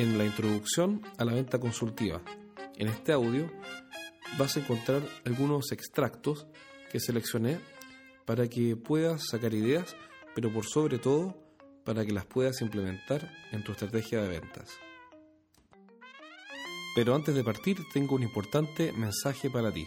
en la introducción a la venta consultiva. En este audio vas a encontrar algunos extractos que seleccioné para que puedas sacar ideas, pero por sobre todo para que las puedas implementar en tu estrategia de ventas. Pero antes de partir tengo un importante mensaje para ti.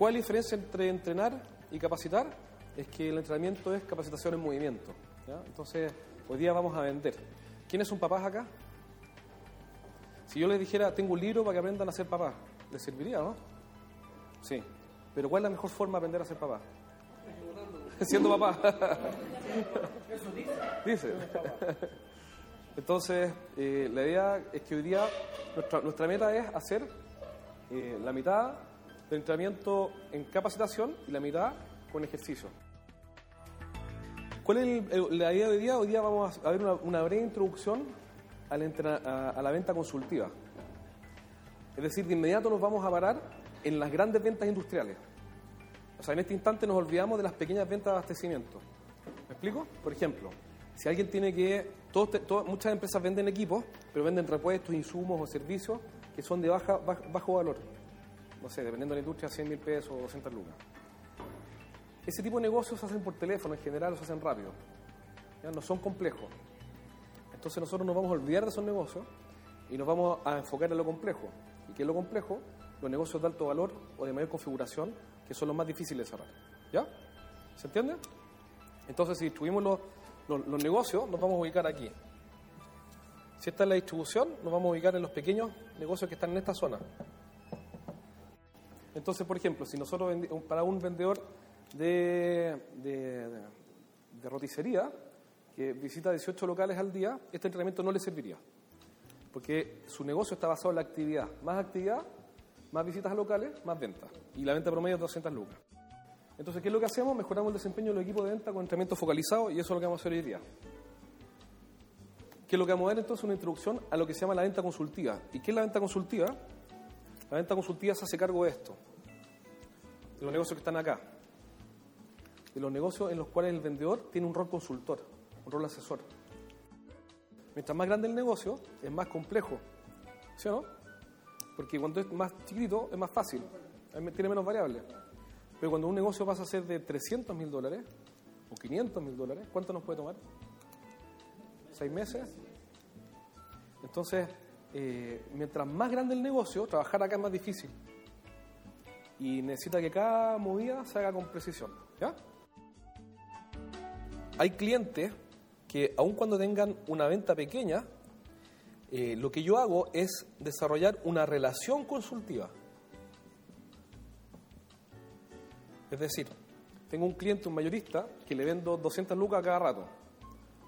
¿Cuál es la diferencia entre entrenar y capacitar? Es que el entrenamiento es capacitación en movimiento. ¿ya? Entonces, hoy día vamos a vender. ¿Quiénes son papás acá? Si yo les dijera, tengo un libro para que aprendan a ser papás, ¿les serviría, no? Sí. Pero ¿cuál es la mejor forma de aprender a ser papá? Siendo papá. dice. Entonces, eh, la idea es que hoy día nuestra, nuestra meta es hacer eh, la mitad de entrenamiento en capacitación y la mitad con ejercicio. ¿Cuál es el- el- la idea de hoy día? Hoy día vamos a ver una, breve introducción a, la venta consultiva. Es decir, de inmediato nos vamos a parar en las grandes ventas industriales. O sea, en este instante nos olvidamos de las pequeñas ventas de abastecimiento. ¿Me explico? Por ejemplo, si alguien tiene que... muchas empresas venden equipos, pero venden repuestos, insumos o servicios que son de baja, baj- bajo valor. No sé, dependiendo de la industria, 100 mil pesos o 200 lucas. Ese tipo de negocios se hacen por teléfono, en general, se hacen rápido. ¿ya? No son complejos. Entonces nosotros nos vamos a olvidar de esos negocios y nos vamos a enfocar en lo complejo. ¿Y qué es lo complejo? Los negocios de alto valor o de mayor configuración, que son los más difíciles de cerrar. ¿Ya? ¿Se entiende? Entonces, si distribuimos los, los- los negocios, nos vamos a ubicar aquí. Si esta es la distribución, nos vamos a ubicar en los pequeños negocios que están en esta zona. Entonces, por ejemplo, si nosotros para un vendedor de, de, de- de roticería que visita 18 locales al día, este entrenamiento no le serviría. Porque su negocio está basado en la actividad. Más actividad, más visitas a locales, más ventas. Y la venta promedio es 200 lucas. Entonces, ¿qué es lo que hacemos? Mejoramos el desempeño de los equipos de venta con entrenamiento focalizado y eso es lo que vamos a hacer hoy día. ¿Qué es lo que vamos a ver entonces? Una introducción a lo que se llama la venta consultiva. ¿Y qué es la venta consultiva? La venta consultiva se hace cargo de esto, de los negocios que están acá, de los negocios en los cuales el vendedor tiene un rol consultor, un rol asesor. Mientras más grande el negocio, es más complejo, ¿sí o no? Porque cuando es más chiquito es más fácil, tiene menos variables. Pero cuando un negocio pasa a ser de 300 mil dólares o 500 mil dólares, ¿cuánto nos puede tomar? ¿Seis meses? Entonces, eh, mientras más grande el negocio, trabajar acá es más difícil. Y necesita que cada movida se haga con precisión. Hay clientes que, aun cuando tengan una venta pequeña, eh, lo que yo hago es desarrollar una relación consultiva. Es decir, tengo un cliente, un mayorista, que le vendo 200 lucas cada rato.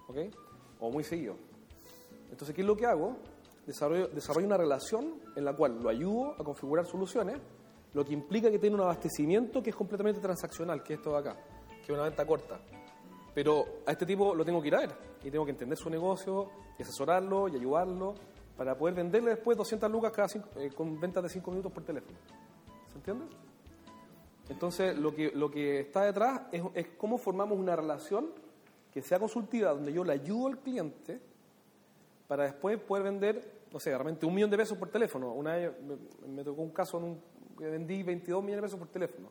¿Ok? O muy seguido. Entonces, ¿qué es lo que hago? Desarrollo, desarrollo una relación en la cual lo ayudo a configurar soluciones, lo que implica que tiene un abastecimiento que es completamente transaccional, que es esto de acá, que es una venta corta. Pero a este tipo lo tengo que ir a ver y tengo que entender su negocio y asesorarlo y ayudarlo para poder venderle después 200 lucas cada cinco- eh, con ventas de 5 minutos por teléfono. ¿Se entiende? Entonces, lo que, lo que está detrás es, es cómo formamos una relación que sea consultiva, donde yo le ayudo al cliente para después poder vender, no sé, realmente un millón de pesos por teléfono. Una vez me, tocó un caso en un, que vendí 22 millones de pesos por teléfono.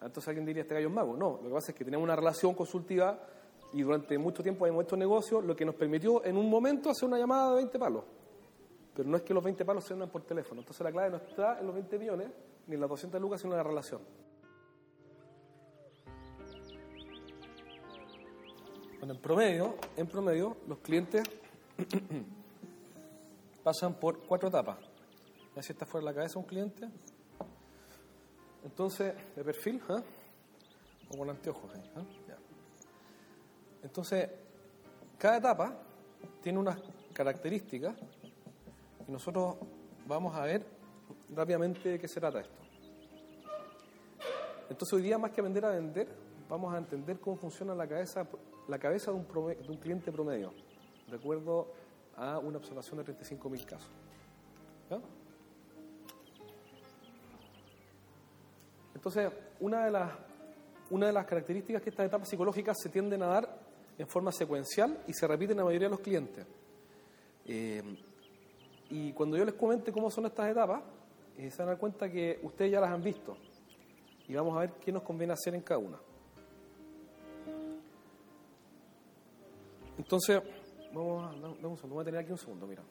Entonces alguien diría, este gallo es mago. No, lo que pasa es que tenemos una relación consultiva y durante mucho tiempo hemos hecho negocios, lo que nos permitió en un momento hacer una llamada de 20 palos. Pero no es que los 20 palos se vendan por teléfono. Entonces la clave no está en los 20 millones ni en las 200 lucas, sino en la relación. Bueno, en promedio, en promedio, los clientes pasan por cuatro etapas. Ya si está fuera de la cabeza un cliente, entonces, de perfil, ¿eh? o con anteojos. ¿eh? Ya. Entonces, cada etapa tiene unas características y nosotros vamos a ver rápidamente de qué se trata esto. Entonces, hoy día, más que vender a vender, vamos a entender cómo funciona la cabeza, la cabeza de, un de un cliente promedio, de acuerdo a una observación de 35.000 casos. Entonces, una de, las, características que estas etapas psicológicas se tienden a dar en forma secuencial y se repiten en la mayoría de los clientes. Eh, y cuando yo les comente cómo son estas etapas, eh, se van a dar cuenta que ustedes ya las han visto. Y vamos a ver qué nos conviene hacer en cada una. Entonces, dame un segundo, voy a tener aquí un segundo, mira.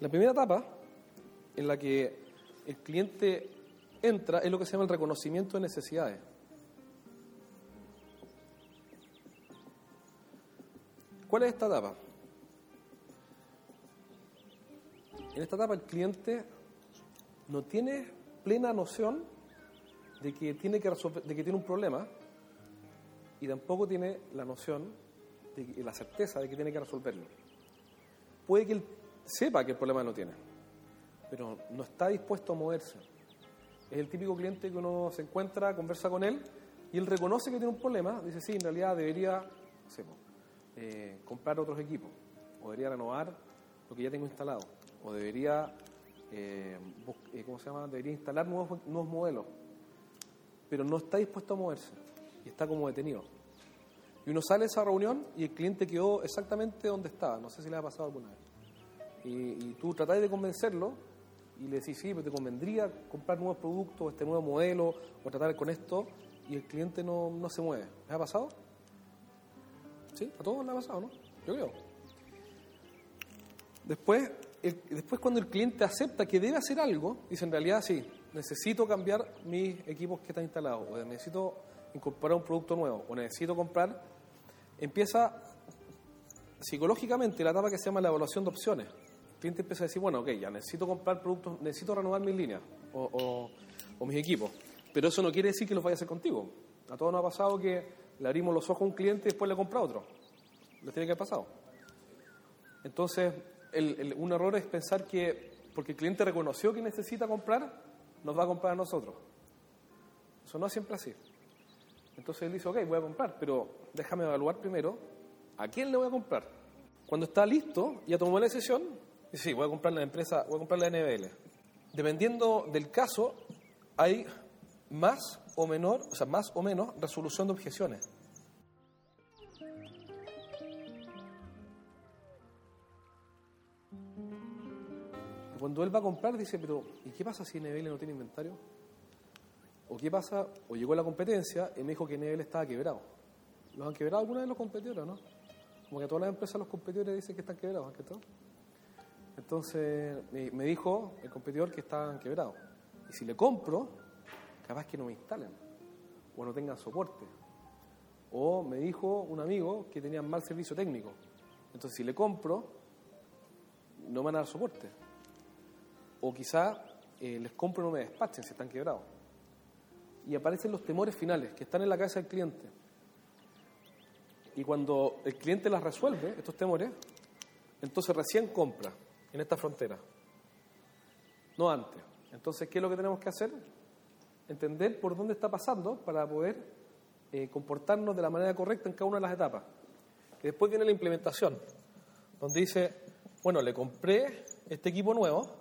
La primera etapa en la que el cliente entra es lo que se llama el reconocimiento de necesidades. ¿Cuál es esta etapa? En esta etapa el cliente no tiene plena noción de que tiene que resolver, de que tiene un problema y tampoco tiene la noción y la certeza de que tiene que resolverlo. Puede que él sepa que el problema lo tiene, pero no está dispuesto a moverse. Es el típico cliente que uno se encuentra, conversa con él y él reconoce que tiene un problema, dice, sí, en realidad debería eh, comprar otros equipos, o debería renovar lo que ya tengo instalado, o debería, eh, eh, ¿cómo se llama? Debería instalar nuevos, nuevos modelos, pero no está dispuesto a moverse y está como detenido. Y uno sale de esa reunión y el cliente quedó exactamente donde estaba, no sé si le ha pasado alguna vez. Y, tú tratás de convencerlo y le decís, sí, pero te convendría comprar nuevos productos, este nuevo modelo, o tratar con esto, y el cliente no, no se mueve. ¿Les ha pasado? ¿Sí? A todos les ha pasado, ¿no? Yo creo. Después, después cuando el cliente acepta que debe hacer algo, dice, en realidad sí, necesito cambiar mis equipos que están instalados, o necesito incorporar un producto nuevo, o necesito comprar, empieza psicológicamente la etapa que se llama la evaluación de opciones el cliente empieza a decir, bueno, ok, ya necesito comprar productos, necesito renovar mis líneas o, mis equipos, pero eso no quiere decir que los vaya a hacer contigo. A todos nos ha pasado que le abrimos los ojos a un cliente y después le compra otro. Les tiene que haber pasado. Entonces, un error es pensar que porque el cliente reconoció que necesita comprar, nos va a comprar a nosotros. Eso no es siempre así. Entonces él dice, ok, voy a comprar, pero déjame evaluar primero a quién le voy a comprar. Cuando está listo, ya tomó la decisión, Sí, voy a comprar la empresa, voy a comprar la NBL. Dependiendo del caso, hay más o menor, o sea, más o menos resolución de objeciones. Cuando él va a comprar, dice, pero ¿y qué pasa si NBL no tiene inventario? ¿O qué pasa? O llegó la competencia y me dijo que NBL estaba quebrado. ¿Los han quebrado alguna de los competidores, no? Como que todas las empresas, los competidores dicen que están quebrados, ¿qué? Entonces me dijo el competidor que estaban quebrados. Y si le compro, capaz que no me instalen o no tengan soporte. O me dijo un amigo que tenían mal servicio técnico. Entonces si le compro, no me van a dar soporte. O quizá eh, les compro y no me despachen si están quebrados. Y aparecen los temores finales que están en la cabeza del cliente. Y cuando el cliente las resuelve, estos temores, entonces recién compra en esta frontera, no antes. Entonces, ¿qué es lo que tenemos que hacer? Entender por dónde está pasando para poder eh, comportarnos de la manera correcta en cada una de las etapas. Después viene la implementación, donde dice, bueno, le compré este equipo nuevo,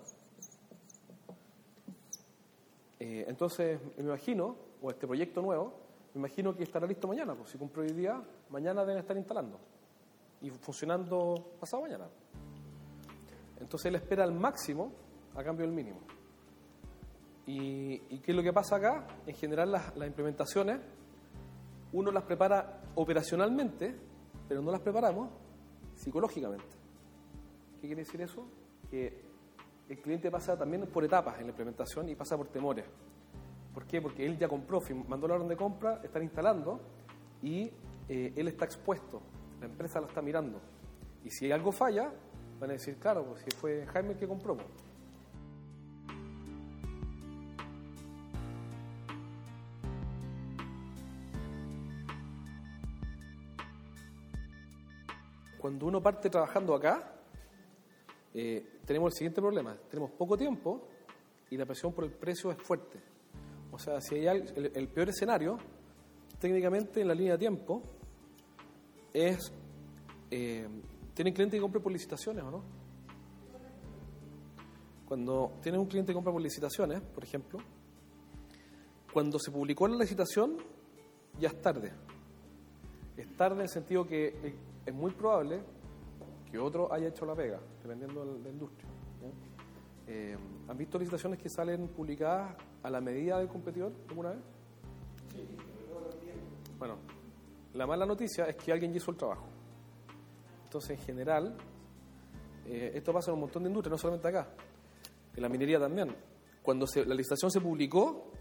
eh, entonces me imagino, o este proyecto nuevo, me imagino que estará listo mañana, pues si compro hoy día, mañana deben estar instalando y funcionando pasado mañana. Entonces él espera al máximo a cambio del mínimo. ¿Y, y qué es lo que pasa acá? En general las, las implementaciones uno las prepara operacionalmente, pero no las preparamos psicológicamente. ¿Qué quiere decir eso? Que el cliente pasa también por etapas en la implementación y pasa por temores. ¿Por qué? Porque él ya compró, mandó la orden de compra, están instalando y eh, él está expuesto, la empresa lo está mirando. Y si algo falla, van a decir, claro, pues si fue Jaime el que compró. pues". Cuando uno parte trabajando acá, eh, tenemos el siguiente problema. Tenemos poco tiempo y la presión por el precio es fuerte. O sea, si hay al- el, peor escenario, técnicamente en la línea de tiempo, es... eh, ¿Tienen cliente que compra por licitaciones o no? Cuando tienes un cliente que compra por licitaciones, por ejemplo, cuando se publicó la licitación, ya es tarde. Es tarde en el sentido que eh, es muy probable que otro haya hecho la pega, dependiendo de la industria. Eh, ¿Han visto licitaciones que salen publicadas a la medida del competidor alguna vez? Bueno, la mala noticia es que alguien ya hizo el trabajo. Entonces, en general, eh, esto pasa en un montón de industrias, no solamente acá, en la minería también. Cuando se- la licitación se publicó,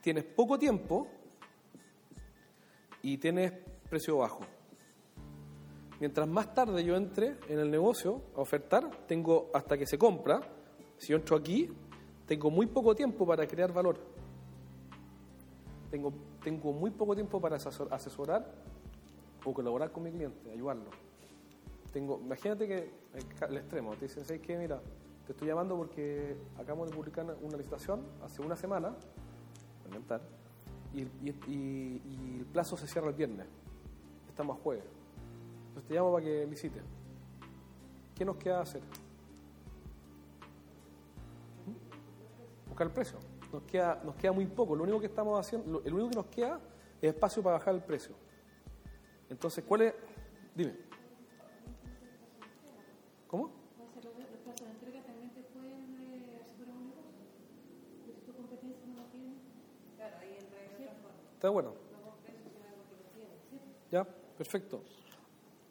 tienes poco tiempo y tienes precio bajo. Mientras más tarde yo entre en el negocio a ofertar, tengo hasta que se compra. Si yo entro aquí, tengo muy poco tiempo para crear valor. Tengo, tengo muy poco tiempo para asesor- asesorar o colaborar con mi cliente, ayudarlo. Tengo, imagínate que el, ca- el extremo, te dicen, ¿sabes qué? Mira, te estoy llamando porque acabamos de publicar una licitación hace una semana, y- y el plazo se cierra el viernes. Estamos a jueves. Entonces te llamo para que licite. ¿Qué nos queda hacer? ¿Mm? Buscar el precio. Nos queda, nos queda muy poco. Lo único que estamos haciendo, lo, el único que nos queda es espacio para bajar el precio. Entonces, ¿cuál es? Dime. ¿Cómo? Los plazos de entrega también te pueden asegurar un negocio. Si tu competencia no lo tiene, claro, ahí entra en otra forma. ¿Está de acuerdo? No con precios, sino algo que lo tiene, ¿cierto? Ya, perfecto.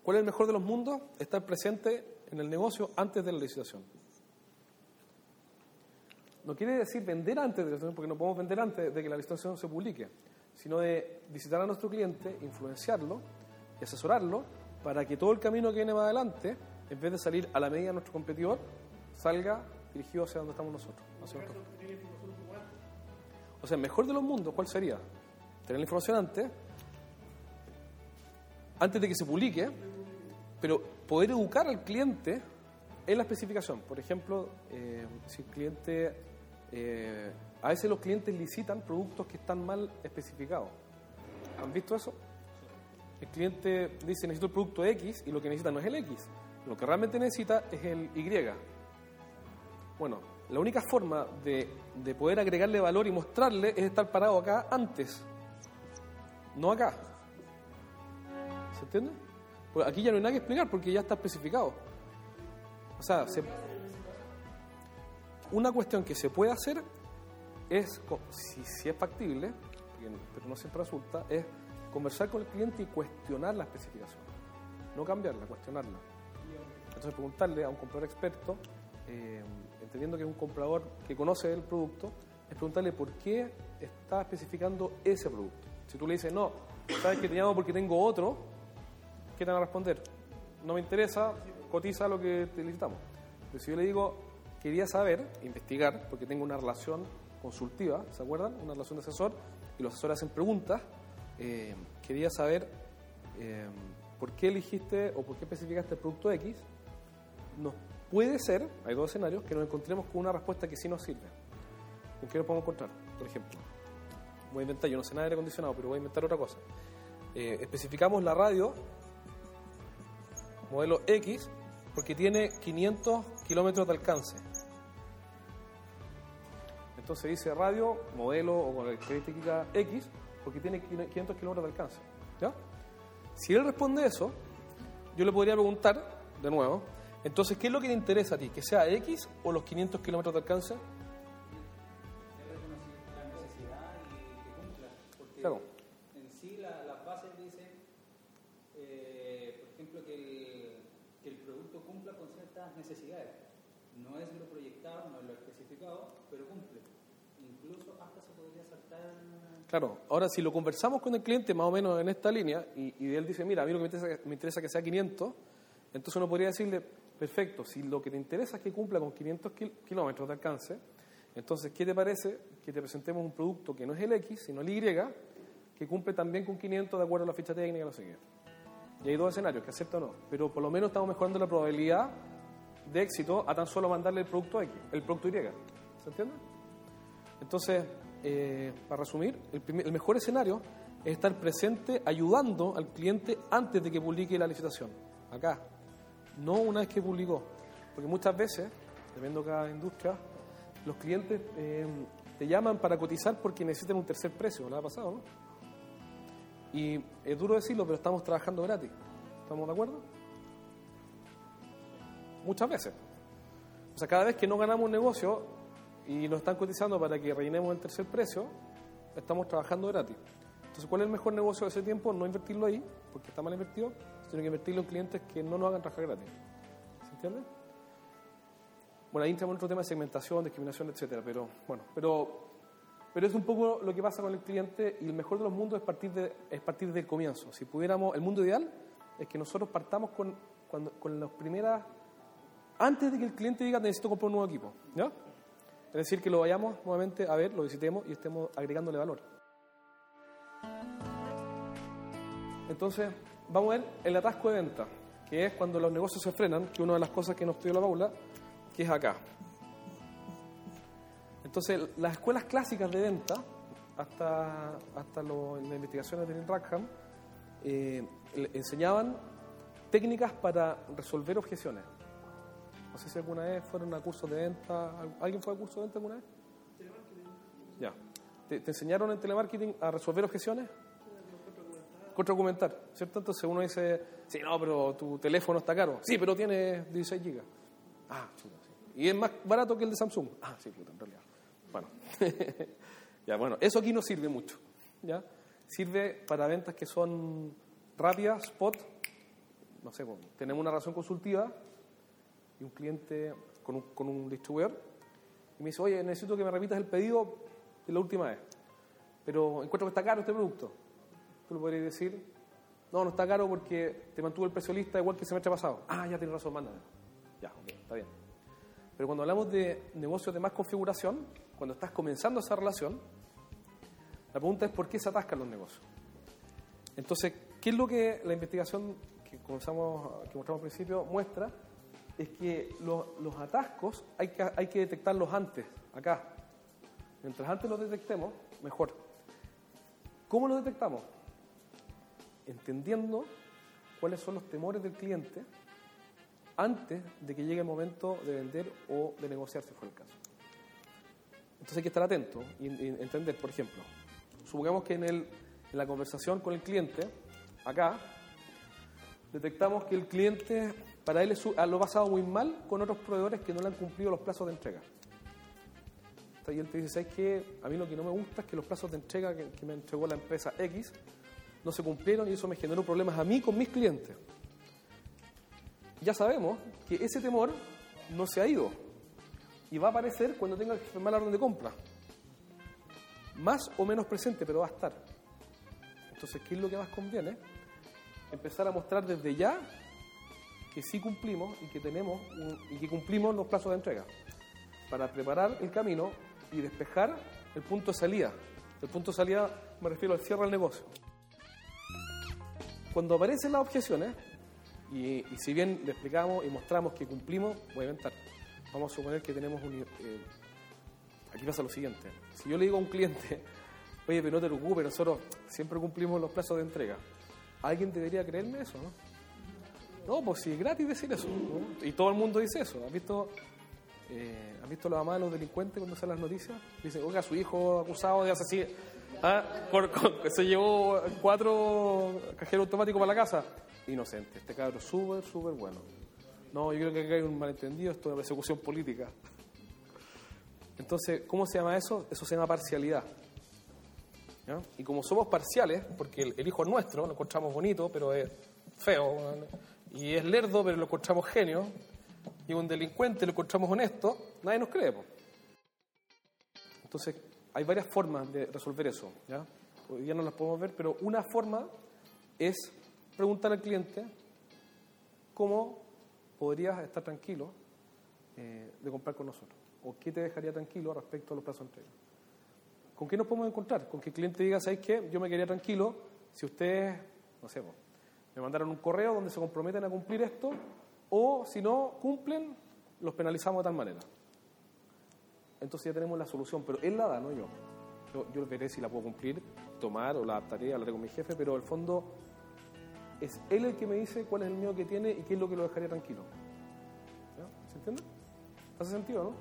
¿Cuál es el mejor de los mundos? Estar presente en el negocio antes de la licitación. No quiere decir vender antes de la licitación, porque no podemos vender antes de que la licitación se publique, sino de visitar a nuestro cliente, influenciarlo y asesorarlo para que todo el camino que viene más adelante, en vez de salir a la medida de nuestro competidor, salga dirigido hacia donde estamos nosotros. hacia. O sea, mejor de los mundos, ¿cuál sería? Tener la información antes, antes de que se publique, pero poder educar al cliente en la especificación. Por ejemplo, eh, si el cliente, eh, a veces los clientes licitan productos que están mal especificados. ¿Han visto eso? El cliente dice necesito el producto X y lo que necesita no es el X. Lo que realmente necesita es el Y. Bueno, la única forma de, de poder agregarle valor y mostrarle es estar parado acá antes, no acá. ¿Se entiende? Pues aquí ya no hay nada que explicar porque ya está especificado. O sea, se- una cuestión que se puede hacer es, si, es factible, pero no siempre resulta, es conversar con el cliente y cuestionar la especificación. No cambiarla, cuestionarla. Entonces preguntarle a un comprador experto, eh, entendiendo que es un comprador que conoce el producto, es preguntarle por qué está especificando ese producto. Si tú le dices, no, sabes que te llamo porque tengo otro, ¿qué te van a responder? No me interesa, cotiza lo que te licitamos. Pero si yo le digo, quería saber, investigar, porque tengo una relación consultiva, ¿se acuerdan? Una relación de asesor, y los asesores hacen preguntas, eh, quería saber eh, por qué elegiste o por qué especificaste el producto X, nos puede ser, hay dos escenarios, que nos encontremos con una respuesta que sí nos sirve. ¿Con qué nos podemos encontrar? Por ejemplo, voy a inventar, yo no sé nada de aire acondicionado, pero voy a inventar otra cosa. Eh, especificamos la radio modelo X porque tiene 500 kilómetros de alcance. Entonces dice radio, modelo o con característica X porque tiene 500 kilómetros de alcance. ¿Ya? Si él responde eso, yo le podría preguntar, de nuevo, entonces, ¿qué es lo que te interesa a ti? ¿Que sea X o los 500 kilómetros de alcance? porque Claro. en sí la- las bases dicen, eh, por ejemplo, que el, el producto cumpla con ciertas necesidades. No es lo proyectado, no es lo especificado, pero cumple. Incluso hasta se podría saltar... Claro, ahora si lo conversamos con el cliente más o menos en esta línea y, él dice, mira, a mí lo que me interesa, me interesa que sea 500, entonces uno podría decirle, perfecto, si lo que te interesa es que cumpla con 500 kil- kilómetros de alcance, entonces, ¿qué te parece que te presentemos un producto que no es el X, sino el Y, que cumple también con 500 de acuerdo a la ficha técnica, no sé qué? Y hay dos escenarios, que acepta o no, pero por lo menos estamos mejorando la probabilidad de éxito a tan solo mandarle el producto X, el producto Y. ¿Se entiende? Entonces, eh, para resumir, el, mejor escenario es estar presente ayudando al cliente antes de que publique la licitación. Acá, no una vez que publicó. Porque muchas veces, dependiendo de cada industria, los clientes eh, te llaman para cotizar porque necesitan un tercer precio. ¿lo ha pasado, no? Y es duro decirlo, pero estamos trabajando gratis. ¿Estamos de acuerdo? Muchas veces. O sea, cada vez que no ganamos un negocio y nos están cotizando para que rellenemos el tercer precio, estamos trabajando gratis. Entonces, ¿cuál es el mejor negocio de ese tiempo? No invertirlo ahí, porque está mal invertido, sino que invertirlo en clientes que no nos hagan trabajar gratis. ¿Se entiende? Bueno, ahí entramos en otro tema de segmentación, discriminación, etcétera, pero bueno, pero, pero es un poco lo que pasa con el cliente y el mejor de los mundos es partir, de, es partir del comienzo. Si pudiéramos, el mundo ideal es que nosotros partamos con, cuando, con las primeras, antes de que el cliente diga necesito comprar un nuevo equipo, ¿ya? Es decir, que lo vayamos nuevamente a ver, lo visitemos y estemos agregándole valor. Entonces, vamos a ver el atasco de venta, que es cuando los negocios se frenan, que una de las cosas que nos pidió la Paula, que es acá. Entonces, las escuelas clásicas de venta, hasta, hasta lo- las investigaciones de Neil Rackham, eh, enseñaban técnicas para resolver objeciones. No sé si alguna vez fueron a cursos de venta. ¿Alguien fue a curso de venta alguna vez? Ya. ¿Te, te enseñaron en telemarketing a resolver objeciones? Contraargumentar, ¿cierto? Entonces uno dice, sí, no, pero tu teléfono está caro. Sí, pero tiene 16 gigas. Ah, chuta, sí. Y es más barato que el de Samsung. Ah, sí, puta, en realidad. Bueno. ya, bueno, eso aquí no sirve mucho. ¿ya? Sirve para ventas que son rápidas, spot. No sé, pues, tenemos una relación consultiva y un cliente con un, con un distribuidor y me dice, oye, necesito que me repitas el pedido de la última vez, pero encuentro que está caro este producto. Tú le podrías decir, no, no está caro porque te mantuvo el precio lista igual que el semestre pasado. Ah, ya tienes razón, mándame. Ya, ok, está bien. Pero cuando hablamos de negocios de más configuración, cuando estás comenzando esa relación, la pregunta es por qué se atascan los negocios. Entonces, ¿qué es lo que la investigación que, comenzamos, que mostramos al principio muestra? Es que los, atascos hay que, hay que detectarlos antes, acá. Mientras antes los detectemos, mejor. ¿Cómo los detectamos? Entendiendo cuáles son los temores del cliente antes de que llegue el momento de vender o de negociar, si fuera el caso. Entonces hay que estar atento y, entender, por ejemplo, supongamos que en, el, en la conversación con el cliente, acá, detectamos que el cliente, para él es su- lo ha pasado muy mal con otros proveedores que no le han cumplido los plazos de entrega. Y él te dice, ¿sabes qué? A mí lo que no me gusta es que los plazos de entrega que me entregó la empresa X no se cumplieron y eso me generó problemas a mí con mis clientes. Ya sabemos que ese temor no se ha ido y va a aparecer cuando tenga que firmar la orden de compra. Más o menos presente, pero va a estar. Entonces, ¿qué es lo que más conviene? Empezar a mostrar desde ya que sí cumplimos y que tenemos un- y que cumplimos los plazos de entrega para preparar el camino y despejar el punto de salida. El punto de salida me refiero al cierre del negocio. Cuando aparecen las objeciones, y, y si bien le explicamos y mostramos que cumplimos, voy a inventar. Vamos a suponer que tenemos un... eh, aquí pasa lo siguiente. Si yo le digo a un cliente, oye, pero no te preocupes, nosotros siempre cumplimos los plazos de entrega. ¿Alguien debería creerme eso, no? No, pues si es gratis decir eso. Y todo el mundo dice eso. ¿Has visto, eh, ¿has visto la mamá de los delincuentes cuando salen las noticias? Dicen, oiga, su hijo acusado de asesinar... Ah, por- con- se llevó cuatro cajeros automáticos para la casa. Inocente. Este cabro súper, súper bueno. No, yo creo que hay un malentendido. Esto es una persecución política. Entonces, ¿cómo se llama eso? Eso se llama parcialidad. Y como somos parciales, porque el, hijo es nuestro, lo encontramos bonito, pero es feo, y es lerdo, pero lo encontramos genio, y un delincuente lo encontramos honesto, nadie nos cree. Entonces, hay varias formas de resolver eso. ¿ya? Hoy no las podemos ver, pero una forma es preguntar al cliente cómo podrías estar tranquilo eh, de comprar con nosotros, o qué te dejaría tranquilo respecto a los plazos de entrega. ¿Con qué nos podemos encontrar? Con que el cliente diga, ¿sabes qué? Yo me quedaría tranquilo si ustedes, no sé, me mandaron un correo donde se comprometen a cumplir esto, o si no cumplen, los penalizamos de tal manera. Entonces ya tenemos la solución, pero él la da, no yo. Yo, yo veré si la puedo cumplir, tomar o la adaptaré, hablaré con mi jefe, pero al fondo es él el que me dice cuál es el miedo que tiene y qué es lo que lo dejaría tranquilo. ¿Se entiende? ¿Hace sentido, no?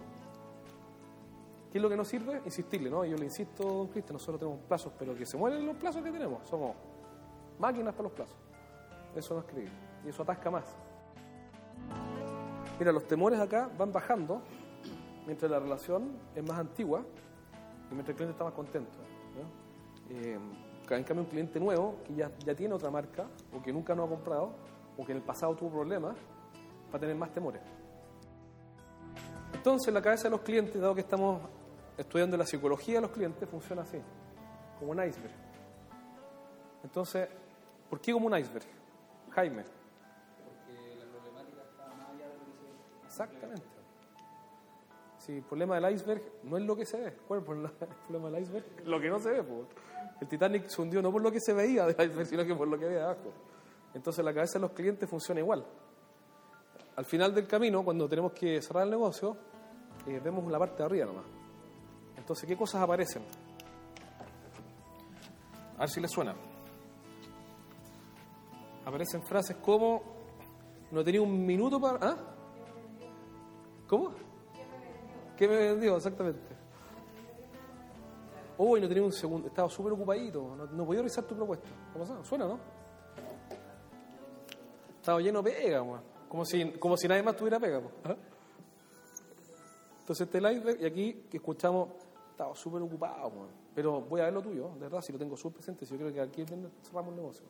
¿Qué es lo que nos sirve? Insistirle, ¿no? Yo le insisto, don Cristian, nosotros tenemos plazos, pero que se mueren los plazos que tenemos. Somos máquinas para los plazos. Eso no es creíble. Y eso atasca más. Mira, los temores acá van bajando mientras la relación es más antigua y mientras el cliente está más contento. Eh, en cambio, un cliente nuevo que ya, ya tiene otra marca o que nunca nos ha comprado o que en el pasado tuvo problemas, va a tener más temores. Entonces, la cabeza de los clientes, dado que estamos estudiando la psicología de los clientes, funciona así, como un iceberg. Entonces, ¿por qué como un iceberg? Jaime. Porque la problemática está más allá de lo que se Exactamente. Si el problema del iceberg no es lo que se ve. ¿Cuál el problema- el problema del iceberg? Lo que no se ve. El Titanic se hundió no por lo que se veía del iceberg, sino que por lo que había abajo. Entonces la cabeza de los clientes funciona igual. Al final del camino, cuando tenemos que cerrar el negocio, eh, vemos la parte de arriba nomás. Entonces, ¿qué cosas aparecen? A ver si les suena. Aparecen frases como no tenía un minuto para... ¿Ah? ¿Cómo? ¿Qué me vendió? Exactamente. Uy, no tenía un segundo. Estaba súper ocupadito. No, no podía revisar tu propuesta. ¿Qué pasa? Suena, ¿no? Estaba lleno de pega, weón. Como si, como si nadie más tuviera pega. ¿Ah? Entonces este live, y aquí que escuchamos, estaba súper ocupado, weón. pero voy a ver lo tuyo, de verdad, si lo tengo súper presente, si yo creo que aquí el viernes cerramos el negocio.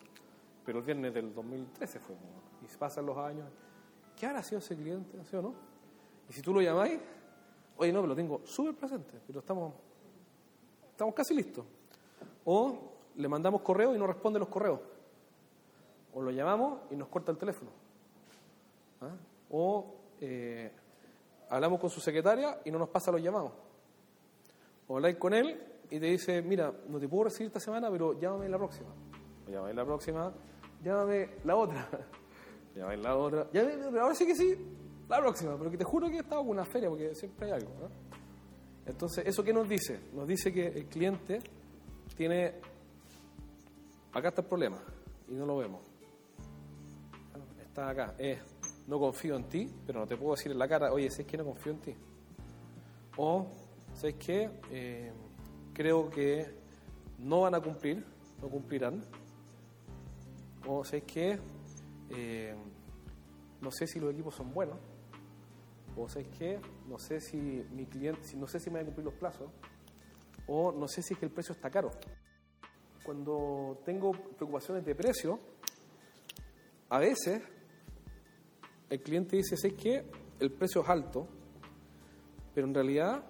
Pero el viernes del 2013 fue, weón. y se pasan los años. ¿Qué habrá sido ese cliente? ¿Sí o no? Y si tú lo llamáis, oye, no, pero lo tengo súper presente, pero estamos, estamos casi listos. O le mandamos correo y no responde los correos. O lo llamamos y nos corta el teléfono. ¿Ah? O eh, hablamos con su secretaria y no nos pasa los llamados. O habláis con él y te dice, mira, no te puedo recibir esta semana, pero llámame la próxima. O llámame la próxima, llámame la otra. llámame la otra. Llámame, pero ahora sí que sí, la próxima. Pero que te juro que he estado con una feria porque siempre hay algo. ¿no? Entonces, ¿eso qué nos dice? Nos dice que el cliente tiene... Acá está el problema y no lo vemos. Está acá. Es, no confío en ti, pero no te puedo decir en la cara, oye, ¿sabes que no confío en ti? O, ¿sabes qué? Eh, creo que no van a cumplir, no cumplirán. O, ¿sabes qué? Eh, no sé si los equipos son buenos. O, ¿sabes qué? No sé si mi cliente, no sé si me van a cumplir los plazos. O, no sé si es que el precio está caro. Cuando tengo preocupaciones de precio, a veces el cliente dice, ¿sabes qué? El precio es alto, pero en realidad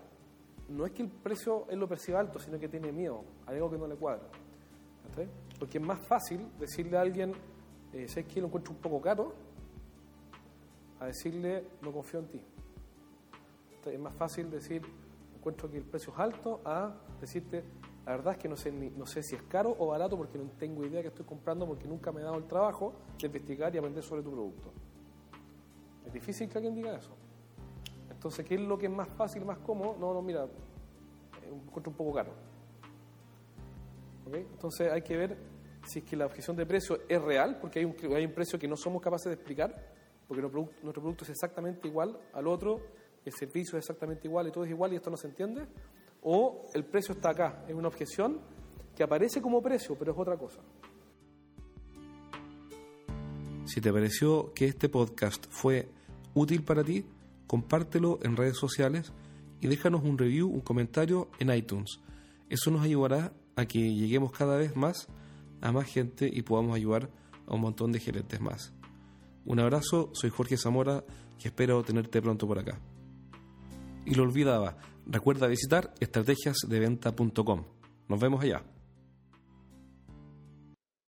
no es que el precio él lo perciba alto, sino que tiene miedo, hay algo que no le cuadra. Porque es más fácil decirle a alguien, eh, ¿sabes qué? Lo encuentro un poco caro, a decirle, no confío en ti. Es más fácil decir, encuentro que el precio es alto, a decirte, la verdad es que no sé, no sé si es caro o barato porque no tengo idea que estoy comprando porque nunca me he dado el trabajo de investigar y aprender sobre tu producto. Es difícil que alguien diga eso. Entonces, ¿qué es lo que es más fácil, más cómodo? No, no, mira, encuentro un poco caro. ¿Ok? Entonces hay que ver si es que la objeción de precio es real, porque hay un, hay un precio que no somos capaces de explicar, porque nuestro producto, nuestro producto es exactamente igual al otro, el servicio es exactamente igual y todo es igual y esto no se entiende, o el precio está acá, es una objeción que aparece como precio, pero es otra cosa. Si te pareció que este podcast fue útil para ti, compártelo en redes sociales y déjanos un review, un comentario en iTunes. Eso nos ayudará a que lleguemos cada vez más a más gente y podamos ayudar a un montón de gerentes más. Un abrazo, soy Jorge Zamora y espero tenerte pronto por acá. Y lo olvidaba, recuerda visitar estrategiasdeventa.com. Nos vemos allá.